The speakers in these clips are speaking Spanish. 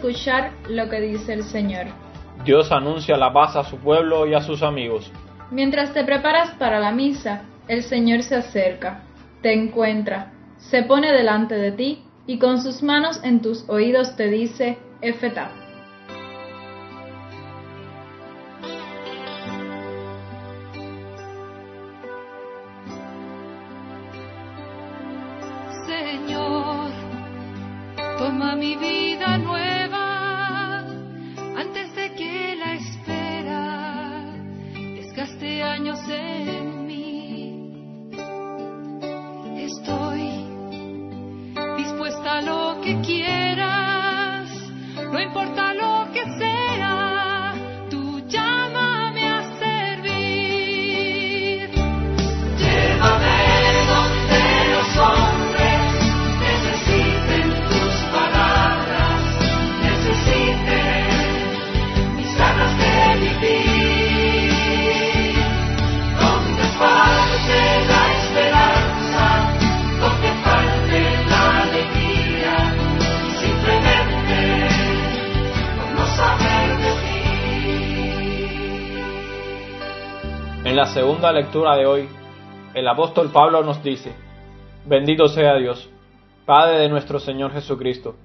escuchar lo que dice el Señor. Dios anuncia la paz a su pueblo y a sus amigos. Mientras te preparas para la misa, el Señor se acerca, te encuentra, se pone delante de ti y con sus manos en tus oídos te dice, Efetá. Desgaste años en mí. En la segunda lectura de hoy, el apóstol Pablo nos dice, Bendito sea Dios, Padre de nuestro Señor Jesucristo,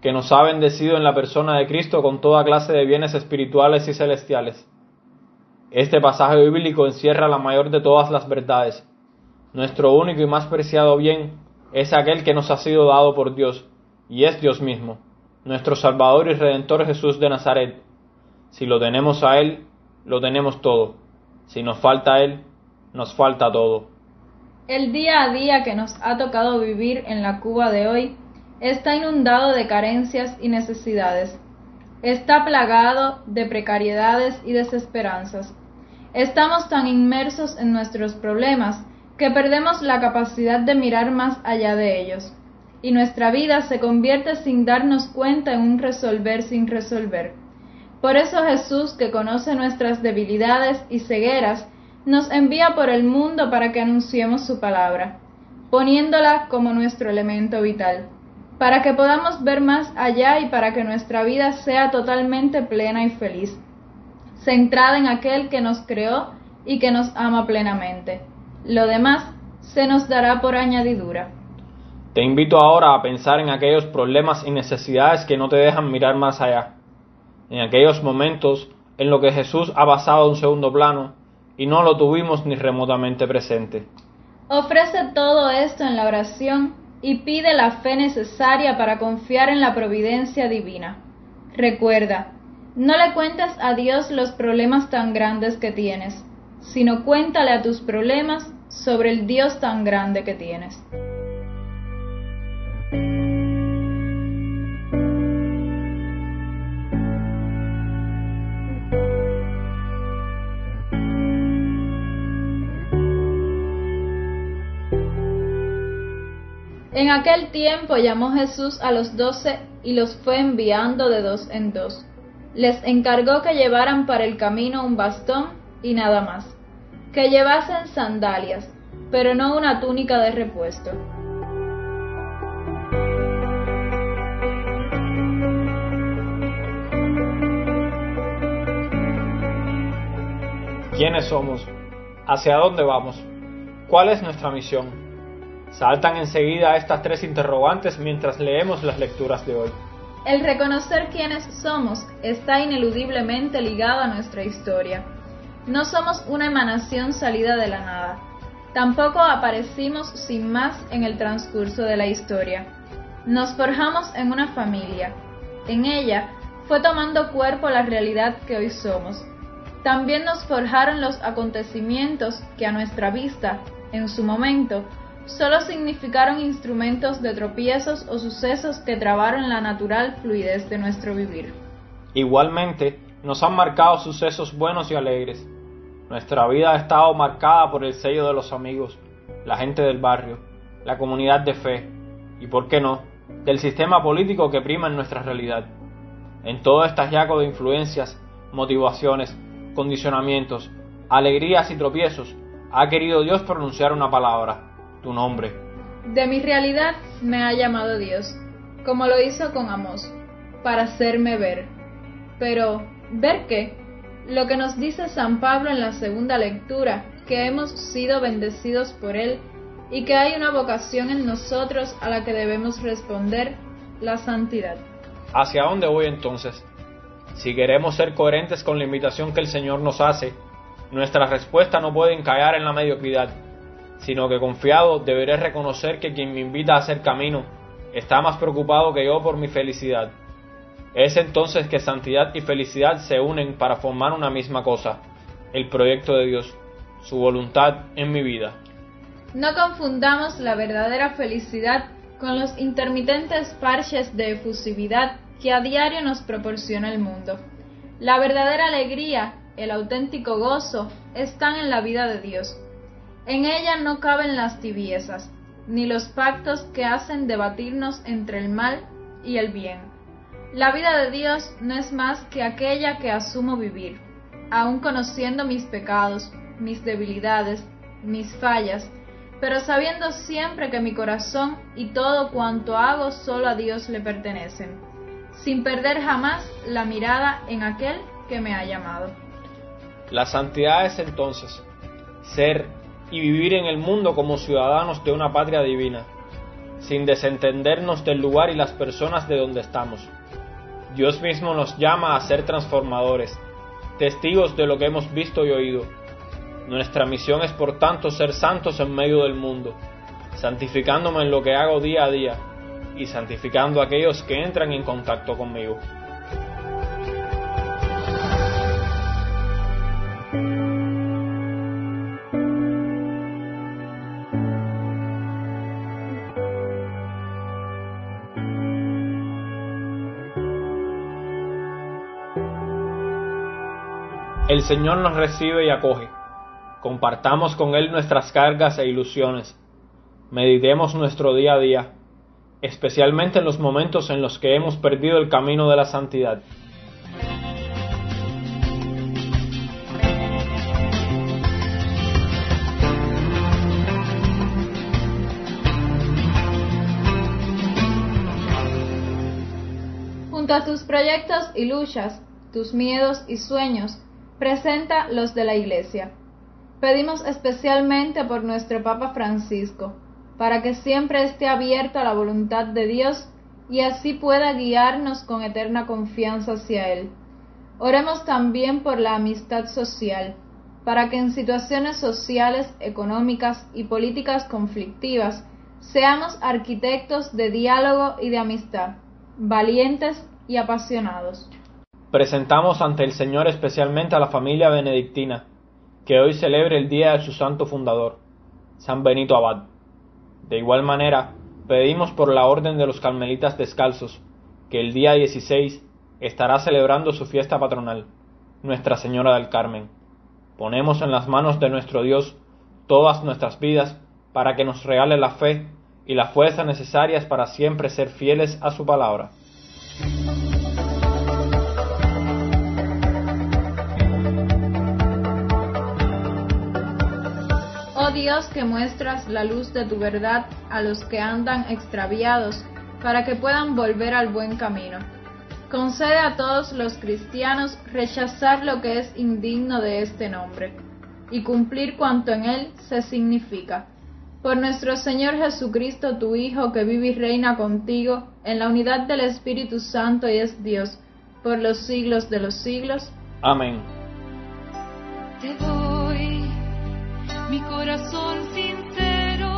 que nos ha bendecido en la persona de Cristo con toda clase de bienes espirituales y celestiales. Este pasaje bíblico encierra la mayor de todas las verdades. Nuestro único y más preciado bien es aquel que nos ha sido dado por Dios, y es Dios mismo, nuestro Salvador y Redentor Jesús de Nazaret. Si lo tenemos a Él, lo tenemos todo. Si nos falta Él, nos falta todo. El día a día que nos ha tocado vivir en la Cuba de hoy está inundado de carencias y necesidades. Está plagado de precariedades y desesperanzas. Estamos tan inmersos en nuestros problemas que perdemos la capacidad de mirar más allá de ellos, y nuestra vida se convierte sin darnos cuenta en un resolver sin resolver. Por eso Jesús, que conoce nuestras debilidades y cegueras, nos envía por el mundo para que anunciemos su palabra, poniéndola como nuestro elemento vital, para que podamos ver más allá y para que nuestra vida sea totalmente plena y feliz, centrada en aquel que nos creó y que nos ama plenamente. Lo demás se nos dará por añadidura. Te invito ahora a pensar en aquellos problemas y necesidades que no te dejan mirar más allá, en aquellos momentos en los que Jesús ha pasado a un segundo plano y no lo tuvimos ni remotamente presente. Ofrece todo esto en la oración y pide la fe necesaria para confiar en la providencia divina. Recuerda, no le cuentes a Dios los problemas tan grandes que tienes, sino cuéntale a tus problemas sobre el Dios tan grande que tienes. En aquel tiempo llamó Jesús a los doce y los fue enviando de dos en dos. Les encargó que llevaran para el camino un bastón y nada más, que llevasen sandalias, pero no una túnica de repuesto. ¿Quiénes somos? ¿Hacia dónde vamos? ¿Cuál es nuestra misión? Saltan enseguida estas tres interrogantes mientras leemos las lecturas de hoy. El reconocer quiénes somos está ineludiblemente ligado a nuestra historia. No somos una emanación salida de la nada. Tampoco aparecimos sin más en el transcurso de la historia. Nos forjamos en una familia. En ella fue tomando cuerpo la realidad que hoy somos. También nos forjaron los acontecimientos que a nuestra vista, en su momento, solo significaron instrumentos de tropiezos o sucesos que trabaron la natural fluidez de nuestro vivir. Igualmente, nos han marcado sucesos buenos y alegres. Nuestra vida ha estado marcada por el sello de los amigos, la gente del barrio, la comunidad de fe y, por qué no, del sistema político que prima en nuestra realidad. En todo este hallazgo de influencias, motivaciones, condicionamientos, alegrías y tropiezos, ha querido Dios pronunciar una palabra, tu nombre. De mi realidad me ha llamado Dios, como lo hizo con Amós. para hacerme ver. Pero, ¿ver qué? Lo que nos dice San Pablo en la segunda lectura, que hemos sido bendecidos por Él y que hay una vocación en nosotros a la que debemos responder, la santidad. ¿Hacia dónde voy entonces? Si queremos ser coherentes con la invitación que el Señor nos hace, nuestra respuesta no puede encallar en la mediocridad, sino que confiado deberé reconocer que quien me invita a hacer camino está más preocupado que yo por mi felicidad. Es entonces que santidad y felicidad se unen para formar una misma cosa, el proyecto de Dios, su voluntad en mi vida. No confundamos la verdadera felicidad con los intermitentes parches de efusividad que a diario nos proporciona el mundo. La verdadera alegría, el auténtico gozo, están en la vida de Dios. En ella no caben las tibiezas, ni los pactos que hacen debatirnos entre el mal y el bien. La vida de Dios no es más que aquella que asumo vivir, aun conociendo mis pecados, mis debilidades, mis fallas, pero sabiendo siempre que mi corazón y todo cuanto hago solo a Dios le pertenecen, sin perder jamás la mirada en aquel que me ha llamado. La santidad es entonces ser y vivir en el mundo como ciudadanos de una patria divina, sin desentendernos del lugar y las personas de donde estamos. Dios mismo nos llama a ser transformadores, testigos de lo que hemos visto y oído, nuestra misión es por tanto ser santos en medio del mundo, santificándome en lo que hago día a día y santificando a aquellos que entran en contacto conmigo. El Señor nos recibe y acoge Compartamos con Él nuestras cargas e ilusiones. Meditemos nuestro día a día, especialmente en los momentos en los que hemos perdido el camino de la santidad. Junto a tus proyectos y luchas, tus miedos y sueños, presenta los de la Iglesia. Pedimos especialmente por nuestro Papa Francisco, para que siempre esté abierto a la voluntad de Dios y así pueda guiarnos con eterna confianza hacia Él. Oremos también por la amistad social, para que en situaciones sociales, económicas y políticas conflictivas seamos arquitectos de diálogo y de amistad, valientes y apasionados. Presentamos ante el Señor especialmente a la familia benedictina, que hoy celebre el día de su santo fundador, San Benito Abad. De igual manera, pedimos por la Orden de los Carmelitas Descalzos, que el día 16 estará celebrando su fiesta patronal, Nuestra Señora del Carmen. Ponemos en las manos de nuestro Dios todas nuestras vidas para que nos regale la fe y la fuerza necesarias para siempre ser fieles a su palabra. Dios que muestras la luz de tu verdad a los que andan extraviados, para que puedan volver al buen camino. Concede a todos los cristianos rechazar lo que es indigno de este nombre, y cumplir cuanto en él se significa. Por nuestro Señor Jesucristo, tu Hijo, que vive y reina contigo, en la unidad del Espíritu Santo y es Dios, por los siglos de los siglos. Amén. Mi corazón sincero.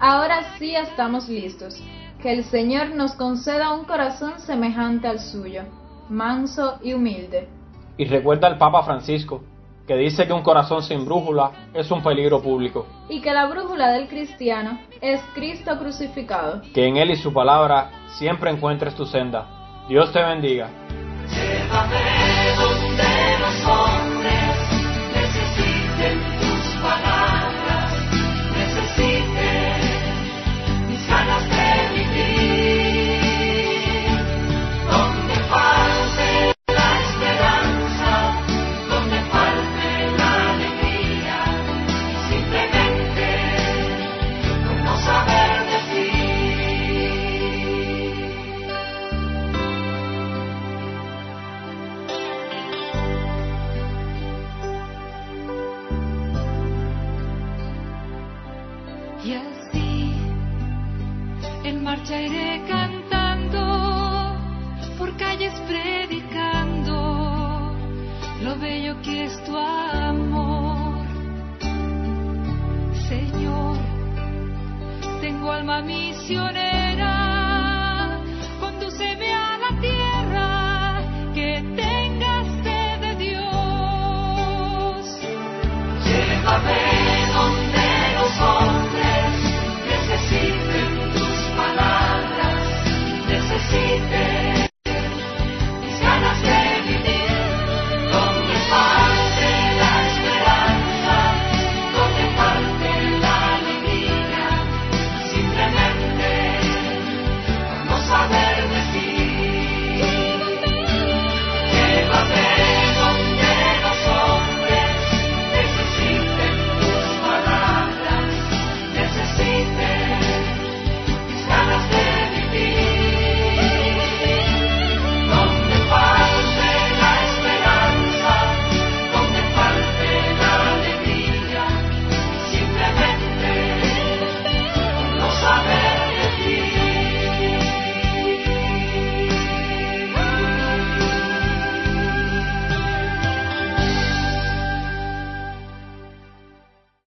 Ahora sí estamos listos. Que el Señor nos conceda un corazón semejante al suyo, manso y humilde. Y recuerda al Papa Francisco, que dice que un corazón sin brújula es un peligro público. Y que la brújula del cristiano es Cristo crucificado. Que en Él y su palabra siempre encuentres tu senda. Dios te bendiga. En marcha iré cantando, por calles predicando, lo bello que es tu amor. Señor, tengo alma misionera,